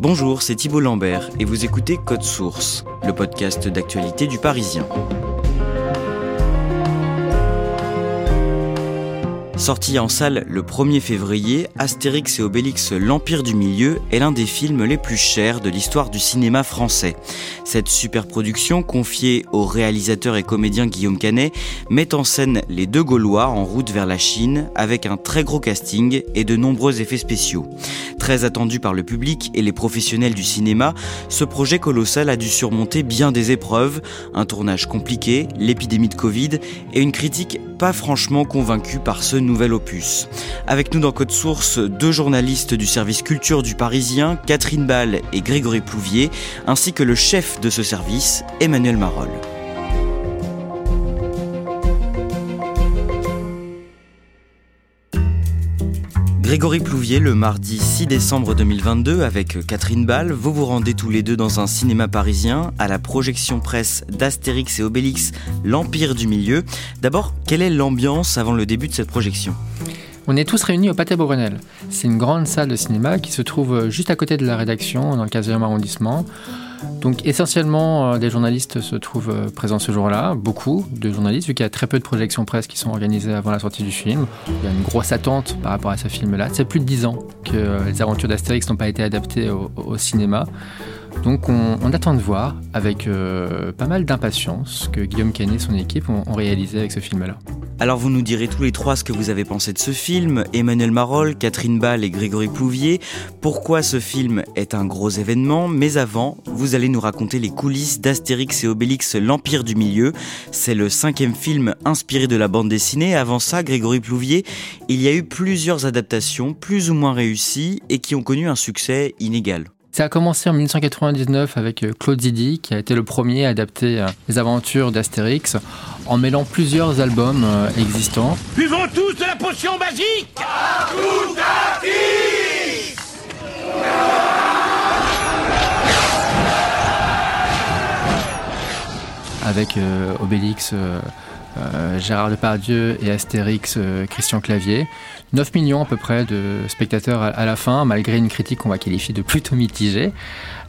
Bonjour, c'est Thibault Lambert et vous écoutez Code Source, le podcast d'actualité du Parisien. Sorti en salle le 1er février, Astérix et Obélix L'Empire du Milieu est l'un des films les plus chers de l'histoire du cinéma français. Cette superproduction, confiée au réalisateur et comédien Guillaume Canet, met en scène les deux Gaulois en route vers la Chine avec un très gros casting et de nombreux effets spéciaux. Très attendu par le public et les professionnels du cinéma, ce projet colossal a dû surmonter bien des épreuves, un tournage compliqué, l'épidémie de Covid et une critique pas franchement convaincue par ce nouvel opus. Avec nous dans Code Source, deux journalistes du service culture du Parisien, Catherine Ball et Grégory Plouvier, ainsi que le chef de ce service, Emmanuel Marolle. Grégory Plouvier, le mardi 6 décembre 2022, avec Catherine Ball, vous vous rendez tous les deux dans un cinéma parisien à la projection presse d'Astérix et Obélix, l'Empire du Milieu. D'abord, quelle est l'ambiance avant le début de cette projection? On est tous réunis au Pâté Beaugrenelle. C'est une grande salle de cinéma qui se trouve juste à côté de la rédaction, dans le 15e arrondissement. Donc essentiellement, euh, des journalistes se trouvent euh, présents ce jour-là, beaucoup de journalistes, vu qu'il y a très peu de projections presse qui sont organisées avant la sortie du film. Il y a une grosse attente par rapport à ce film-là. C'est plus de dix ans que euh, les aventures d'Astérix n'ont pas été adaptées au, cinéma. Donc on, attend de voir avec pas mal d'impatience ce que Guillaume Canet et son équipe ont réalisé avec ce film-là. Alors vous nous direz tous les trois ce que vous avez pensé de ce film, Emmanuel Marolle, Catherine Ball et Grégory Plouvier, pourquoi ce film est un gros événement, mais avant, vous allez nous raconter les coulisses d'Astérix et Obélix, l'Empire du Milieu. C'est le cinquième film inspiré de la bande dessinée. Avant ça, Grégory Plouvier, il y a eu plusieurs adaptations plus ou moins réussies et qui ont connu un succès inégal. Ça a commencé en 1999 avec euh, Claude Zidi, qui a été le premier à adapter euh, les aventures d'Astérix en mêlant plusieurs albums euh, existants. Buvons tous de la potion magique Avec Obélix, Gérard Depardieu et Astérix, Christian Clavier. 9 millions à peu près de spectateurs à la fin, malgré une critique qu'on va qualifier de plutôt mitigée.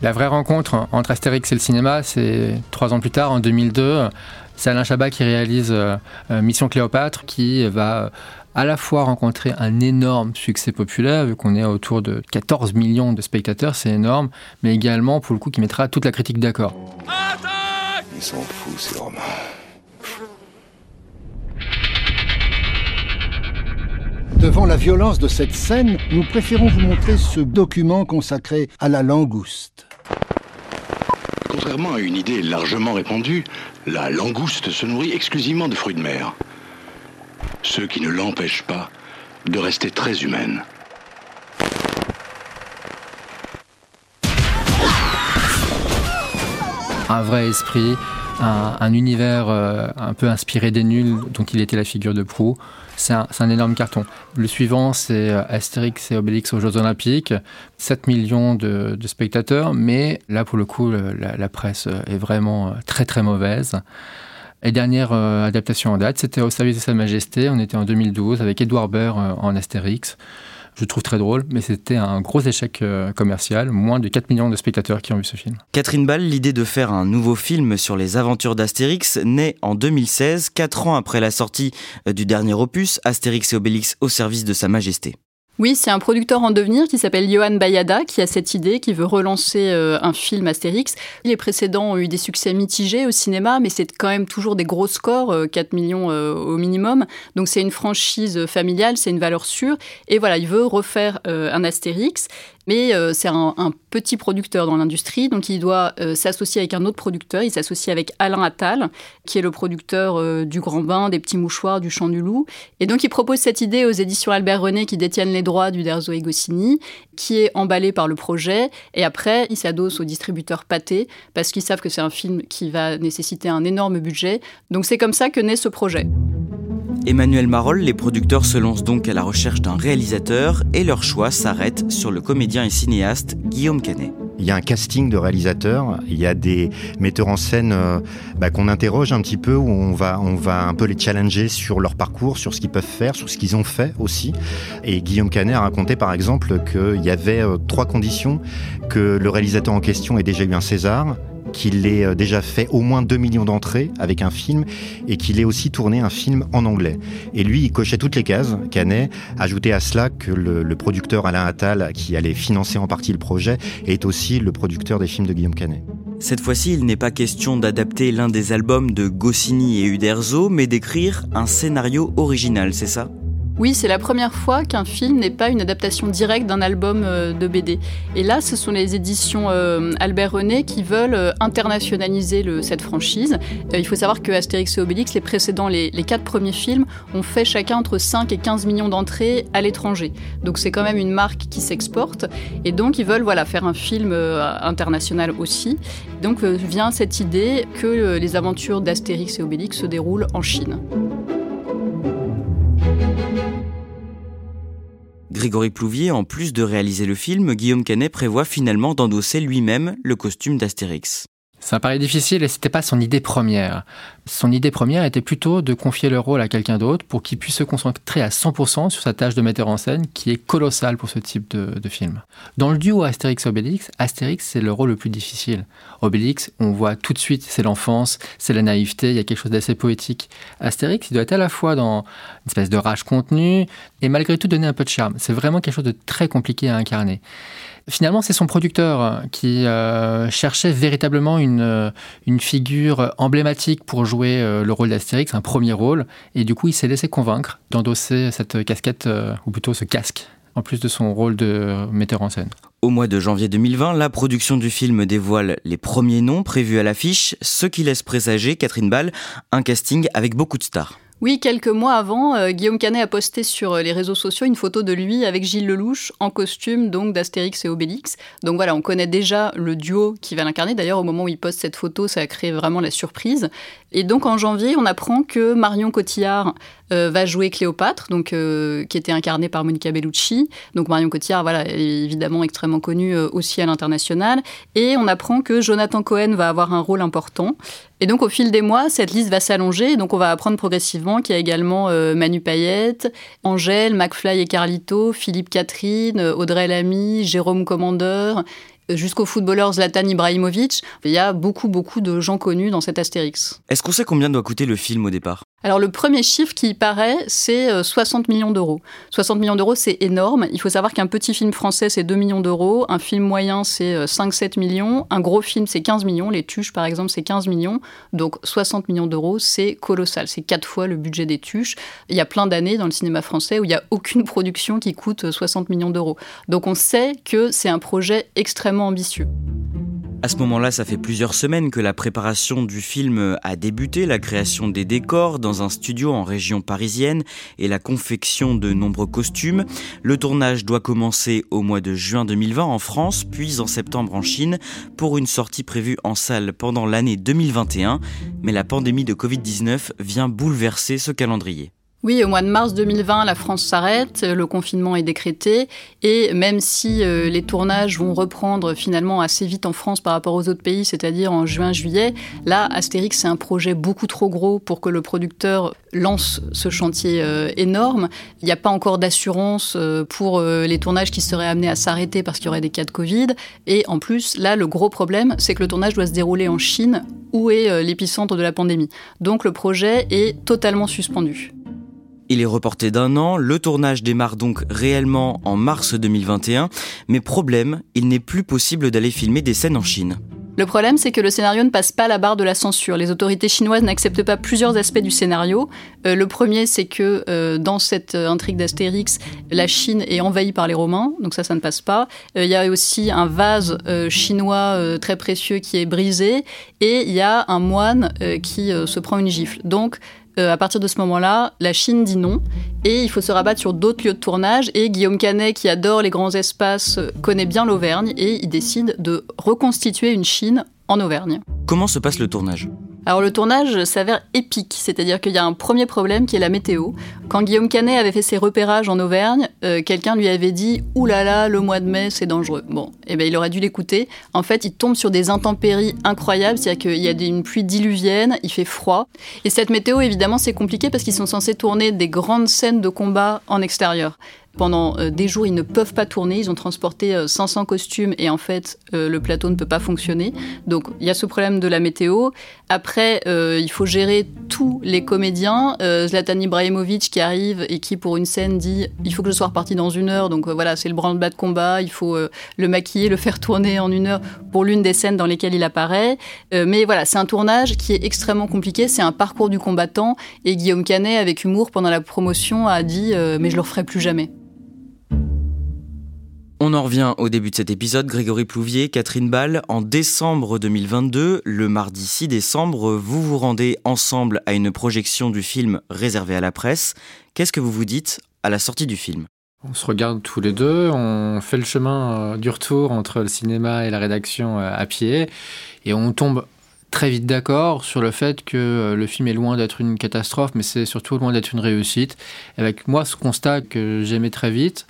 La vraie rencontre entre Astérix et le cinéma, c'est trois ans plus tard, en 2002. C'est Alain Chabat qui réalise euh, euh, Mission Cléopâtre, qui va à la fois rencontrer un énorme succès populaire, vu qu'on est autour de 14 millions de spectateurs, c'est énorme, mais également, pour le coup, qui mettra toute la critique d'accord. Ils sont fous, ces Romains. Devant la violence de cette scène, nous préférons vous montrer ce document consacré à la langouste. Contrairement à une idée largement répandue, la langouste se nourrit exclusivement de fruits de mer. Ce qui ne l'empêche pas de rester très humaine. Un vrai esprit, un, univers euh, un peu inspiré des nuls dont il était la figure de proue. C'est un, énorme carton. Le suivant, c'est euh, Astérix et Obélix aux Jeux Olympiques. 7 millions de, spectateurs, mais là, pour le coup, la, presse est vraiment très très mauvaise. Et dernière euh, adaptation en date, c'était Au service de Sa Majesté. On était en 2012 avec Edouard Baird en Astérix. Je trouve très drôle, mais c'était un gros échec euh, commercial, moins de 4 millions de spectateurs qui ont vu ce film. Catherine Ball, l'idée de faire un nouveau film sur les aventures d'Astérix naît en 2016, 4 ans après la sortie euh, du dernier opus, Astérix et Obélix au service de Sa Majesté. Oui, c'est un producteur en devenir qui s'appelle Johan Bayada qui a cette idée, qui veut relancer euh, un film Astérix. Les précédents ont eu des succès mitigés au cinéma, mais c'est quand même toujours des gros scores, 4 millions au minimum. Donc c'est une franchise familiale, c'est une valeur sûre. Et voilà, il veut refaire un Astérix. Mais euh, c'est un, petit producteur dans l'industrie, donc il doit euh, s'associer avec un autre producteur. Il s'associe avec Alain Attal, qui est le producteur euh, du Grand Bain, des Petits Mouchoirs, du Chant du Loup. Et donc il propose cette idée aux éditions Albert René, qui détiennent les droits du Derzo et Goscinny, qui est emballé par le projet. Et après, il s'adosse au distributeur Pathé, parce qu'ils savent que c'est un film qui va nécessiter un énorme budget. Donc c'est comme ça que naît ce projet. Emmanuel Marolle, les producteurs se lancent donc à la recherche d'un réalisateur et leur choix s'arrête sur le comédien et cinéaste Guillaume Canet. Il y a un casting de réalisateurs, il y a des metteurs en scène euh, bah, qu'on interroge un petit peu, où on va, un peu les challenger sur leur parcours, sur ce qu'ils peuvent faire, sur ce qu'ils ont fait aussi. Et Guillaume Canet a raconté par exemple qu'il y avait euh, trois conditions, que le réalisateur en question ait déjà eu un César, qu'il ait euh, déjà fait au moins 2 millions d'entrées avec un film et qu'il ait aussi tourné un film en anglais. Et lui, il cochait toutes les cases, Canet, ajouté à cela que le, producteur Alain Attal, qui allait financer en partie le projet, est aussi le producteur des films de Guillaume Canet. Cette fois-ci, il n'est pas question d'adapter l'un des albums de Goscinny et Uderzo, mais d'écrire un scénario original, c'est ça? Oui, c'est la première fois qu'un film n'est pas une adaptation directe d'un album euh, de BD. Et là, ce sont les éditions euh, Albert René qui veulent euh, internationaliser cette franchise. il faut savoir que Astérix et Obélix, les précédents, les, quatre premiers films, ont fait chacun entre 5 et 15 millions d'entrées à l'étranger. Donc c'est quand même une marque qui s'exporte. Et donc ils veulent voilà, faire un film international aussi. Donc vient cette idée que les aventures d'Astérix et Obélix se déroulent en Chine. Grégory Plouvier, en plus de réaliser le film, Guillaume Canet prévoit finalement d'endosser lui-même le costume d'Astérix. Ça paraît difficile et c'était pas son idée première. Son idée première était plutôt de confier le rôle à quelqu'un d'autre pour qu'il puisse se concentrer à 100% sur sa tâche de metteur en scène qui est colossale pour ce type de, film. Dans le duo Astérix-Obélix, Astérix c'est le rôle le plus difficile. Obélix, on voit tout de suite, c'est l'enfance, c'est la naïveté, il y a quelque chose d'assez poétique. Astérix, il doit être à la fois dans une espèce de rage contenue et malgré tout donner un peu de charme. C'est vraiment quelque chose de très compliqué à incarner. Finalement, c'est son producteur qui euh, cherchait véritablement une, euh, une figure emblématique pour jouer euh, le rôle d'Astérix, un premier rôle, et du coup, il s'est laissé convaincre d'endosser cette casquette, ou plutôt ce casque, en plus de son rôle de metteur en scène. Au mois de janvier 2020, la production du film dévoile les premiers noms prévus à l'affiche, ce qui laisse présager, Catherine Ball, un casting avec beaucoup de stars. Oui, quelques mois avant, euh, Guillaume Canet a posté sur euh, les réseaux sociaux une photo de lui avec Gilles Lelouch en costume donc d'Astérix et Obélix. Donc voilà, on connaît déjà le duo qui va l'incarner. D'ailleurs, au moment où il poste cette photo, ça a créé vraiment la surprise. Et donc en janvier, on apprend que Marion Cotillard euh, va jouer Cléopâtre, donc qui était incarnée par Monica Bellucci. Donc Marion Cotillard, voilà, est évidemment extrêmement connue aussi à l'international. Et on apprend que Jonathan Cohen va avoir un rôle important. Et donc au fil des mois, cette liste va s'allonger. Donc on va apprendre progressivement qu'il y a également euh, Manu Payette, Angèle, McFly et Carlito, Philippe Catherine, Audrey Lamy, Jérôme Commandeur jusqu'au footballeur Zlatan Ibrahimovic. Il y a beaucoup, beaucoup de gens connus dans cet Astérix. Est-ce qu'on sait combien doit coûter le film au départ? Alors le premier chiffre qui paraît, c'est 60 euh, millions d'euros. 60 millions d'euros, c'est énorme. Il faut savoir qu'un petit film français, c'est 2 millions d'euros. Un film moyen, c'est 5-7 euh, millions. Un gros film, c'est 15 millions. Les Tuches, par exemple, c'est 15 millions. Donc 60 millions d'euros, c'est colossal. C'est quatre fois le budget des Tuches. Il y a plein d'années dans le cinéma français où il n'y a aucune production qui coûte 60 millions d'euros. Donc on sait que c'est un projet extrêmement ambitieux. À ce moment-là, ça fait plusieurs semaines que la préparation du film a débuté, la création des décors dans un studio en région parisienne et la confection de nombreux costumes. Le tournage doit commencer au mois de juin 2020 en France, puis en septembre en Chine, pour une sortie prévue en salle pendant l'année 2021. Mais la pandémie de Covid-19 vient bouleverser ce calendrier. Oui, au mois de mars 2020, la France s'arrête, le confinement est décrété, et même si euh, les tournages vont reprendre finalement assez vite en France par rapport aux autres pays, c'est-à-dire en juin-juillet, là, Astérix, c'est un projet beaucoup trop gros pour que le producteur lance ce chantier euh, énorme. Il n'y a pas encore d'assurance euh, pour les tournages qui seraient amenés à s'arrêter parce qu'il y aurait des cas de Covid, et en plus, là, le gros problème, c'est que le tournage doit se dérouler en Chine, où est l'épicentre de la pandémie. Donc le projet est totalement suspendu. Il est reporté d'un an, le tournage démarre donc réellement en mars 2021, mais problème, il n'est plus possible d'aller filmer des scènes en Chine. Le problème, c'est que le scénario ne passe pas la barre de la censure. Les autorités chinoises n'acceptent pas plusieurs aspects du scénario. Euh, le premier, c'est que euh, dans cette euh, intrigue d'Astérix, la Chine est envahie par les Romains, donc ça, ça ne passe pas. Il y a aussi un vase chinois très précieux qui est brisé, et il y a un moine qui se prend une gifle. Donc, euh, à partir de ce moment-là, la Chine dit non et il faut se rabattre sur d'autres lieux de tournage. Et Guillaume Canet, qui adore les grands espaces, connaît bien l'Auvergne et il décide de reconstituer une Chine en Auvergne. Comment se passe le tournage? Alors le tournage s'avère épique, c'est-à-dire qu'il y a un premier problème qui est la météo. Quand Guillaume Canet avait fait ses repérages en Auvergne, euh, quelqu'un lui avait dit « Ouh là là, le mois de mai, c'est dangereux ». Bon, eh ben, il aurait dû l'écouter. En fait, il tombe sur des intempéries incroyables, c'est-à-dire qu'il y a une pluie diluvienne, il fait froid. Et cette météo, évidemment, c'est compliqué parce qu'ils sont censés tourner des grandes scènes de combat en extérieur. Pendant euh, des jours, ils ne peuvent pas tourner. Ils ont transporté 500 euh, costumes et en fait, euh, le plateau ne peut pas fonctionner. Donc, il y a ce problème de la météo. Après, il faut gérer tous les comédiens. Zlatan Ibrahimovic qui arrive et qui, pour une scène, dit il faut que je sois reparti dans une heure. Donc voilà, c'est le branle-bas de combat. Il faut le maquiller, le faire tourner en une heure pour l'une des scènes dans lesquelles il apparaît. mais voilà, c'est un tournage qui est extrêmement compliqué. C'est un parcours du combattant. Et Guillaume Canet, avec humour, pendant la promotion, a dit mais je le referai plus jamais. On en revient au début de cet épisode. Grégory Plouvier, Catherine Ball, en décembre 2022, le mardi 6 décembre, vous vous rendez ensemble à une projection du film réservé à la presse. Qu'est-ce que vous vous dites à la sortie du film? On se regarde tous les deux, on fait le chemin euh, du retour entre le cinéma et la rédaction euh, à pied, et on tombe très vite d'accord sur le fait que euh, le film est loin d'être une catastrophe, mais c'est surtout loin d'être une réussite. Avec moi, ce constat que j'aimais très vite,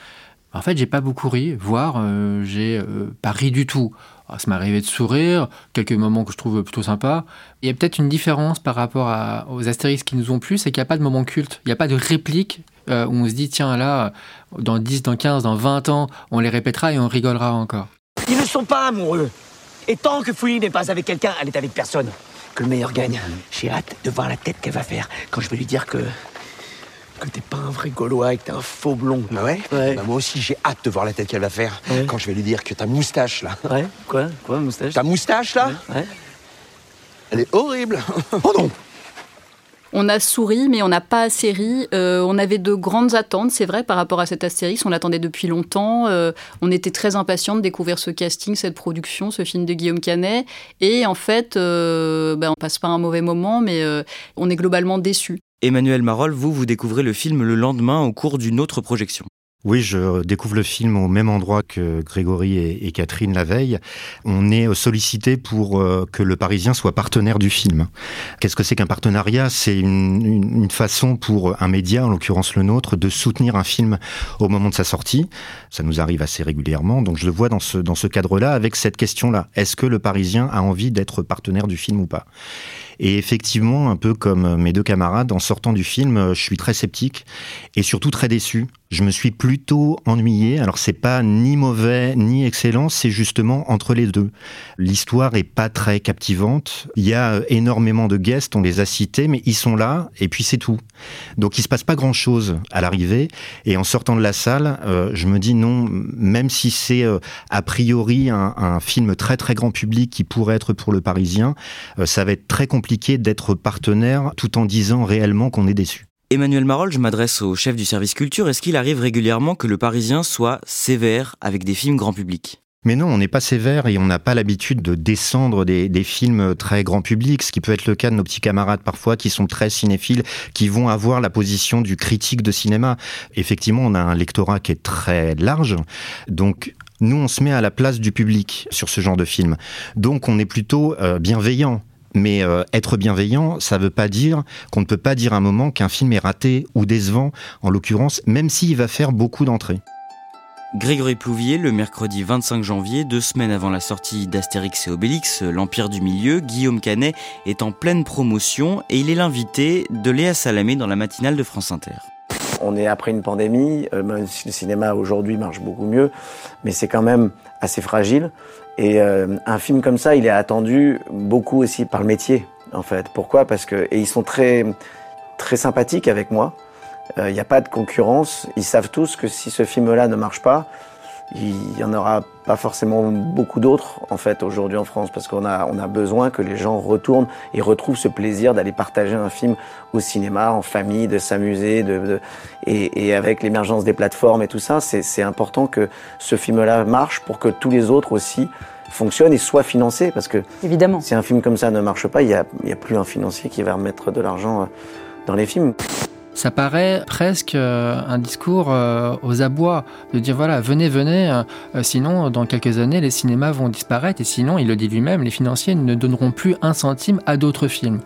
en fait, j'ai pas beaucoup ri, voire euh, j'ai euh, pas ri du tout. Ah, ça m'est arrivé de sourire, quelques moments que je trouve plutôt sympas. Il y a peut-être une différence par rapport aux Astérix qui nous ont plu, c'est qu'il n'y a pas de moment culte, il n'y a pas de réplique euh, où on se dit, tiens, là, dans 10, dans 15, dans 20 ans, on les répétera et on rigolera encore. Ils ne sont pas amoureux. Et tant que Fouille n'est pas avec quelqu'un, elle est avec personne. Que le meilleur gagne. J'ai hâte de voir la tête qu'elle va faire quand je vais lui dire que que t'es pas un vrai Gaulois et que t'es un faux blond. Bah ouais, Bah moi aussi, j'ai hâte de voir la tête qu'elle va faire quand je vais lui dire que ta moustache, là. Ouais, quoi? Quoi, moustache? Ta moustache, là? Ouais. Elle est horrible. oh non on a souri, mais on n'a pas assez ri. Euh, on avait de grandes attentes, c'est vrai, par rapport à cet Astérix. On l'attendait depuis longtemps. Euh, on était très impatients de découvrir ce casting, cette production, ce film de Guillaume Canet. Et en fait, euh, ben, on passe pas un mauvais moment, mais on est globalement déçus. Emmanuel Marol, vous, vous découvrez le film le lendemain au cours d'une autre projection. Oui, je découvre le film au même endroit que Grégory et, Catherine la veille. On est sollicité pour euh, que le Parisien soit partenaire du film. Qu'est-ce que c'est qu'un partenariat? C'est une, façon pour un média, en l'occurrence le nôtre, de soutenir un film au moment de sa sortie. Ça nous arrive assez régulièrement, donc je le vois dans ce, dans ce cadre-là avec cette question-là. Est-ce que le Parisien a envie d'être partenaire du film ou pas? Et effectivement, un peu comme mes deux camarades, en sortant du film, je suis très sceptique et surtout très déçu je me suis plutôt ennuyé. Alors c'est pas ni mauvais ni excellent, c'est justement entre les deux. L'histoire est pas très captivante. Il y a énormément de guests, on les a cités, mais ils sont là et puis c'est tout. Donc il se passe pas grand chose à l'arrivée. Et en sortant de la salle, euh, je me dis non, même si c'est euh, a priori un, film très très grand public qui pourrait être pour le Parisien, euh, ça va être très compliqué d'être partenaire tout en disant réellement qu'on est déçu. Emmanuel Marol, je m'adresse au chef du service culture. Est-ce qu'il arrive régulièrement que le Parisien soit sévère avec des films grand public? Mais non, on n'est pas sévère et on n'a pas l'habitude de descendre des, films très grand public, ce qui peut être le cas de nos petits camarades parfois qui sont très cinéphiles, qui vont avoir la position du critique de cinéma. Effectivement, on a un lectorat qui est très large, donc nous, on se met à la place du public sur ce genre de film. Donc, on est plutôt euh, bienveillant Mais euh, être bienveillant, ça ne veut pas dire qu'on ne peut pas dire à un moment qu'un film est raté ou décevant, en l'occurrence, même s'il va faire beaucoup d'entrées. Grégory Plouvier, le mercredi 25 janvier, deux semaines avant la sortie d'Astérix et Obélix, l'Empire du Milieu, Guillaume Canet est en pleine promotion et il est l'invité de Léa Salamé dans la matinale de France Inter. On est après une pandémie, euh, même si le cinéma aujourd'hui marche beaucoup mieux, mais c'est quand même assez fragile. Et euh, un film comme ça, il est attendu beaucoup aussi par le métier, en fait. Pourquoi? Parce que et ils sont très très sympathiques avec moi. Il euh, n'y a pas de concurrence. Ils savent tous que si ce film-là ne marche pas, il y en aura pas forcément beaucoup d'autres en fait aujourd'hui en France parce qu'on a on a besoin que les gens retournent et retrouvent ce plaisir d'aller partager un film au cinéma en famille, de s'amuser, de, de, et, et avec l'émergence des plateformes et tout ça, c'est important que ce film-là marche pour que tous les autres aussi fonctionnent et soient financés parce que évidemment. si un film comme ça ne marche pas, il y a, il y a plus un financier qui va remettre de l'argent euh, dans les films ça paraît presque euh, un discours euh, aux abois, de dire voilà, venez, venez, euh, sinon dans quelques années les cinémas vont disparaître et sinon, il le dit lui-même, les financiers ne donneront plus un centime à d'autres films.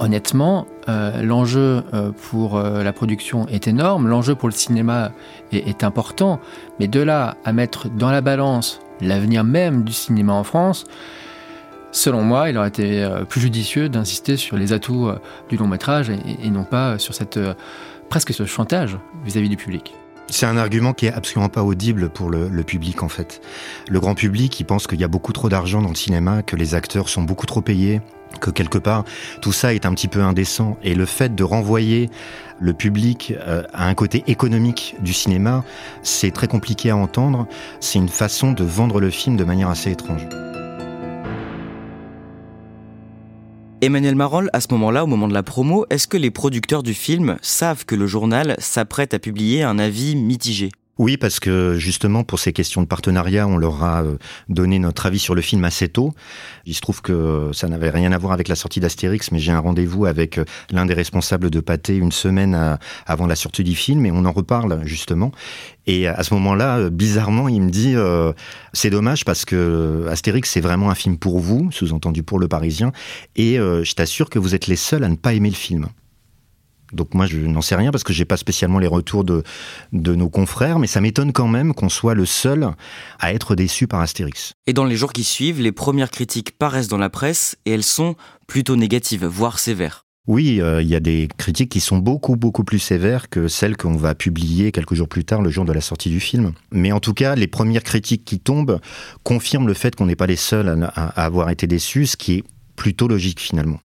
Honnêtement, l'enjeu pour la production est énorme, l'enjeu pour le cinéma est, est important, mais de là à mettre dans la balance l'avenir même du cinéma en France, Selon moi, il aurait été euh, plus judicieux d'insister sur les atouts euh, du long métrage et, non pas sur cette euh, presque ce chantage vis-à-vis du public. C'est un argument qui est absolument pas audible pour le, public en fait. Le grand public, il pense qu'il y a beaucoup trop d'argent dans le cinéma, que les acteurs sont beaucoup trop payés, que quelque part tout ça est un petit peu indécent. Et le fait de renvoyer le public à un côté économique du cinéma, c'est très compliqué à entendre. C'est une façon de vendre le film de manière assez étrange. Emmanuel Marol, à ce moment-là, au moment de la promo, est-ce que les producteurs du film savent que le journal s'apprête à publier un avis mitigé? Oui, parce que justement, pour ces questions de partenariat, on leur a euh, donné notre avis sur le film assez tôt. Il se trouve que ça n'avait rien à voir avec la sortie d'Astérix, mais j'ai un rendez-vous avec euh, l'un des responsables de Pathé une semaine avant la sortie du film, et on en reparle justement. Et à ce moment-là, euh, bizarrement, il me dit c'est dommage parce que Astérix c'est vraiment un film pour vous, sous-entendu pour le Parisien, et je t'assure que vous êtes les seuls à ne pas aimer le film. Donc moi, je n'en sais rien parce que j'ai pas spécialement les retours de, de nos confrères, mais ça m'étonne quand même qu'on soit le seul à être déçu par Astérix. Et dans les jours qui suivent, les premières critiques paraissent dans la presse et elles sont plutôt négatives, voire sévères. Oui, euh, il y a des critiques qui sont beaucoup beaucoup plus sévères que celles qu'on va publier quelques jours plus tard, le jour de la sortie du film. Mais en tout cas, les premières critiques qui tombent confirment le fait qu'on n'est pas les seuls à, à avoir été déçus, ce qui est plutôt logique finalement.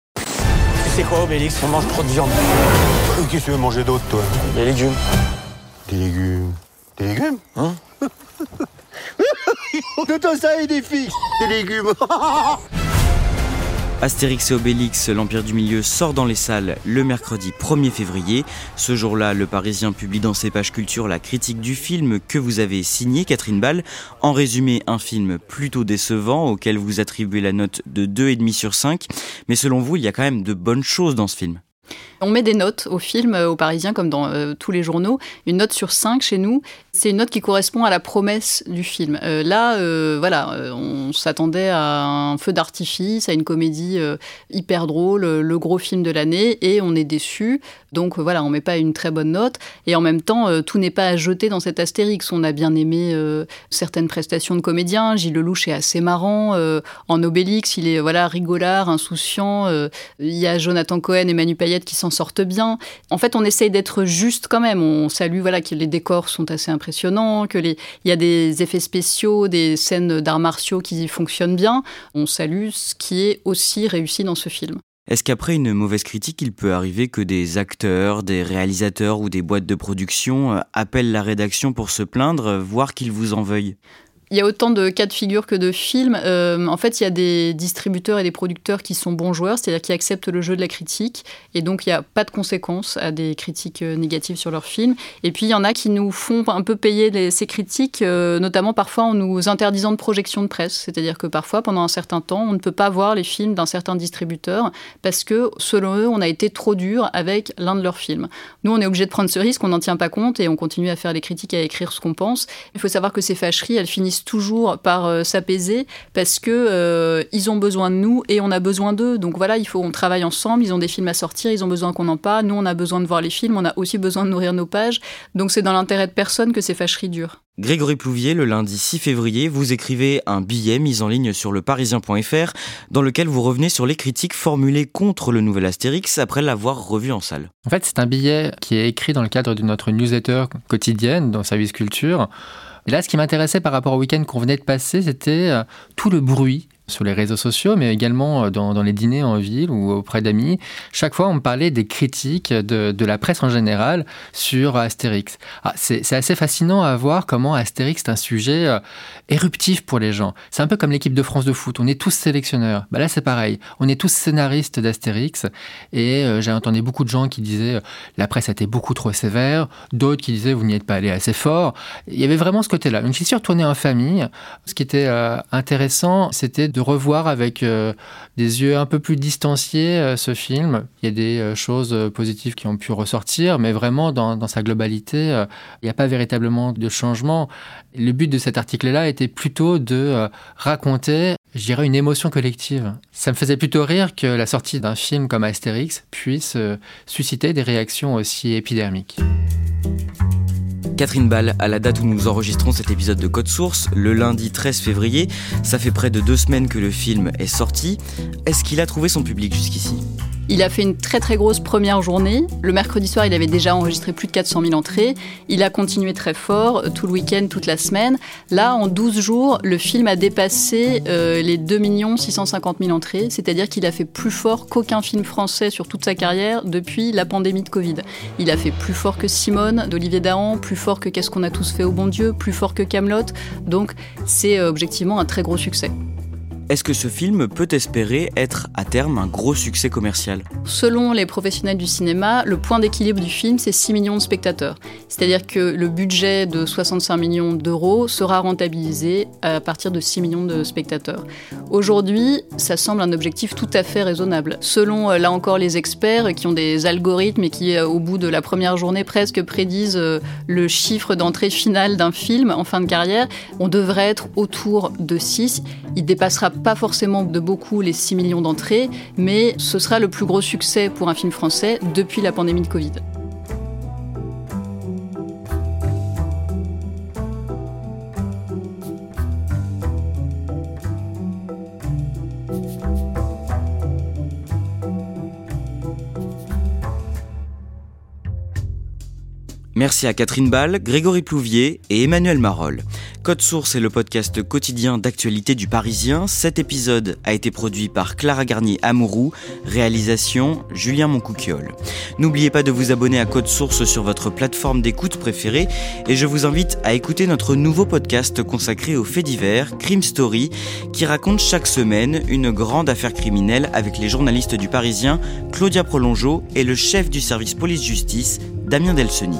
C'est quoi Obélix On mange trop de viande. Qu'est-ce que tu veux manger d'autre, toi Des légumes. Des légumes Des légumes Hein De ça et des filles Des légumes Astérix et Obélix, l'Empire du Milieu sort dans les salles le mercredi 1er février. Ce jour-là, le Parisien publie dans ses pages culture la critique du film que vous avez signé, Catherine Ball. En résumé, un film plutôt décevant auquel vous attribuez la note de 2,5 sur 5. Mais selon vous, il y a quand même de bonnes choses dans ce film. On met des notes au film, euh, aux Parisiens, comme dans euh, tous les journaux. Une note sur 5 chez nous, c'est une note qui correspond à la promesse du film. Euh, là, voilà, on s'attendait à un feu d'artifice, à une comédie hyper drôle, le gros film de l'année, et on est déçu. Donc voilà, on met pas une très bonne note. Et en même temps, tout n'est pas à jeter dans cet Astérix. On a bien aimé certaines prestations de comédiens. Gilles Lelouch est assez marrant. en Obélix, il est voilà rigolard, insouciant. Il y a Jonathan Cohen et Manu Payette qui s'en sortent bien. En fait, on essaye d'être juste quand même. On salue voilà que les décors sont assez impressionnants, que les il y a des effets spéciaux, des scènes d'arts martiaux qui fonctionnent bien. On salue ce qui est aussi réussi dans ce film. Est-ce qu'après une mauvaise critique, il peut arriver que des acteurs, des réalisateurs ou des boîtes de production euh, appellent la rédaction pour se plaindre, voire qu'ils vous en veuillent? Il y a autant de cas de figure que de films. Euh, en fait, il y a des distributeurs et des producteurs qui sont bons joueurs, c'est-à-dire qui acceptent le jeu de la critique, et donc il n'y a pas de conséquences à des critiques euh, négatives sur leurs films. Et puis il y en a qui nous font un peu payer ces critiques, euh, notamment parfois en nous interdisant de projection de presse, c'est-à-dire que parfois, pendant un certain temps, on ne peut pas voir les films d'un certain distributeur parce que, selon eux, on a été trop dur avec l'un de leurs films. Nous, on est obligé de prendre ce risque, on n'en tient pas compte et on continue à faire les critiques, à écrire ce qu'on pense. Il faut savoir que ces fâcheries, elles finissent finissent toujours par s'apaiser parce que ils ont besoin de nous et on a besoin d'eux. Donc voilà, il faut on travaille ensemble. Ils ont des films à sortir, ils ont besoin qu'on en parle. Nous, on a besoin de voir les films, on a aussi besoin de nourrir nos pages. Donc c'est dans l'intérêt de personne que ces fâcheries durent. Grégory Plouvier, le lundi 6 février, vous écrivez un billet mis en ligne sur leparisien.fr dans lequel vous revenez sur les critiques formulées contre le nouvel Astérix après l'avoir revu en salle. En fait, c'est un billet qui est écrit dans le cadre de notre newsletter quotidienne dans Service Culture. Et là, ce qui m'intéressait par rapport au week-end qu'on venait de passer, c'était euh, tout le bruit sur les réseaux sociaux, mais également euh, dans, les dîners en ville ou auprès d'amis. Chaque fois, on me parlait des critiques de, la presse en général sur Astérix. Ah, c'est assez fascinant à voir comment Astérix est un sujet euh, éruptif pour les gens. C'est un peu comme l'équipe de France de foot. On est tous sélectionneurs. Bah là, c'est pareil. On est tous scénaristes d'Astérix. Et euh, j'ai entendu beaucoup de gens qui disaient la presse a été beaucoup trop sévère. D'autres qui disaient vous n'y êtes pas allé assez fort. Il y avait vraiment ce côté-là. Une suis tournée en famille. Ce qui était intéressant, c'était de revoir avec euh, des yeux un peu plus distanciés euh, ce film. Il y a des euh, choses positives qui ont pu ressortir, mais vraiment dans, sa globalité, il n'y a pas véritablement de changement. Le but de cet article-là était plutôt de raconter, je dirais, une émotion collective. Ça me faisait plutôt rire que la sortie d'un film comme Astérix puisse susciter des réactions aussi épidermiques. Catherine Ball, à la date où nous enregistrons cet épisode de Code Source, le lundi 13 février, ça fait près de deux semaines que le film est sorti. Est-ce qu'il a trouvé son public jusqu'ici? Il a fait une très très grosse première journée. Le mercredi soir, il avait déjà enregistré plus de 400 000 entrées. Il a continué très fort euh, tout le week-end, toute la semaine. Là, en 12 jours, le film a dépassé euh, les 2 650 000 entrées, c'est-à-dire qu'il a fait plus fort qu'aucun film français sur toute sa carrière depuis la pandémie de Covid. Il a fait plus fort que Simone d'Olivier Dahan, plus fort que Qu'est-ce qu'on a tous fait au bon Dieu, plus fort que Camelot. Donc, c'est euh, objectivement un très gros succès. Est-ce que ce film peut espérer être à terme un gros succès commercial? Selon les professionnels du cinéma, le point d'équilibre du film, c'est 6 millions de spectateurs. C'est-à-dire que le budget de 65 millions d'euros sera rentabilisé à partir de 6 millions de spectateurs. Aujourd'hui, ça semble un objectif tout à fait raisonnable. Selon, euh, là encore, les experts qui ont des algorithmes et qui, euh, au bout de la première journée, presque prédisent euh, le chiffre d'entrée finale d'un film en fin de carrière, on devrait être autour de 6. Il dépassera pas forcément de beaucoup les 6 millions d'entrées, mais ce sera le plus gros succès pour un film français depuis la pandémie de Covid. Merci à Catherine Ball, Grégory Plouvier et Emmanuel Marolles. Code Source est le podcast quotidien d'actualité du Parisien. Cet épisode a été produit par Clara Garnier Amourou, réalisation Julien Moncouquiole. N'oubliez pas de vous abonner à Code Source sur votre plateforme d'écoute préférée et je vous invite à écouter notre nouveau podcast consacré aux faits divers, Crime Story, qui raconte chaque semaine une grande affaire criminelle avec les journalistes du Parisien Claudia Prolongeau et le chef du service police-justice Damien Delseny.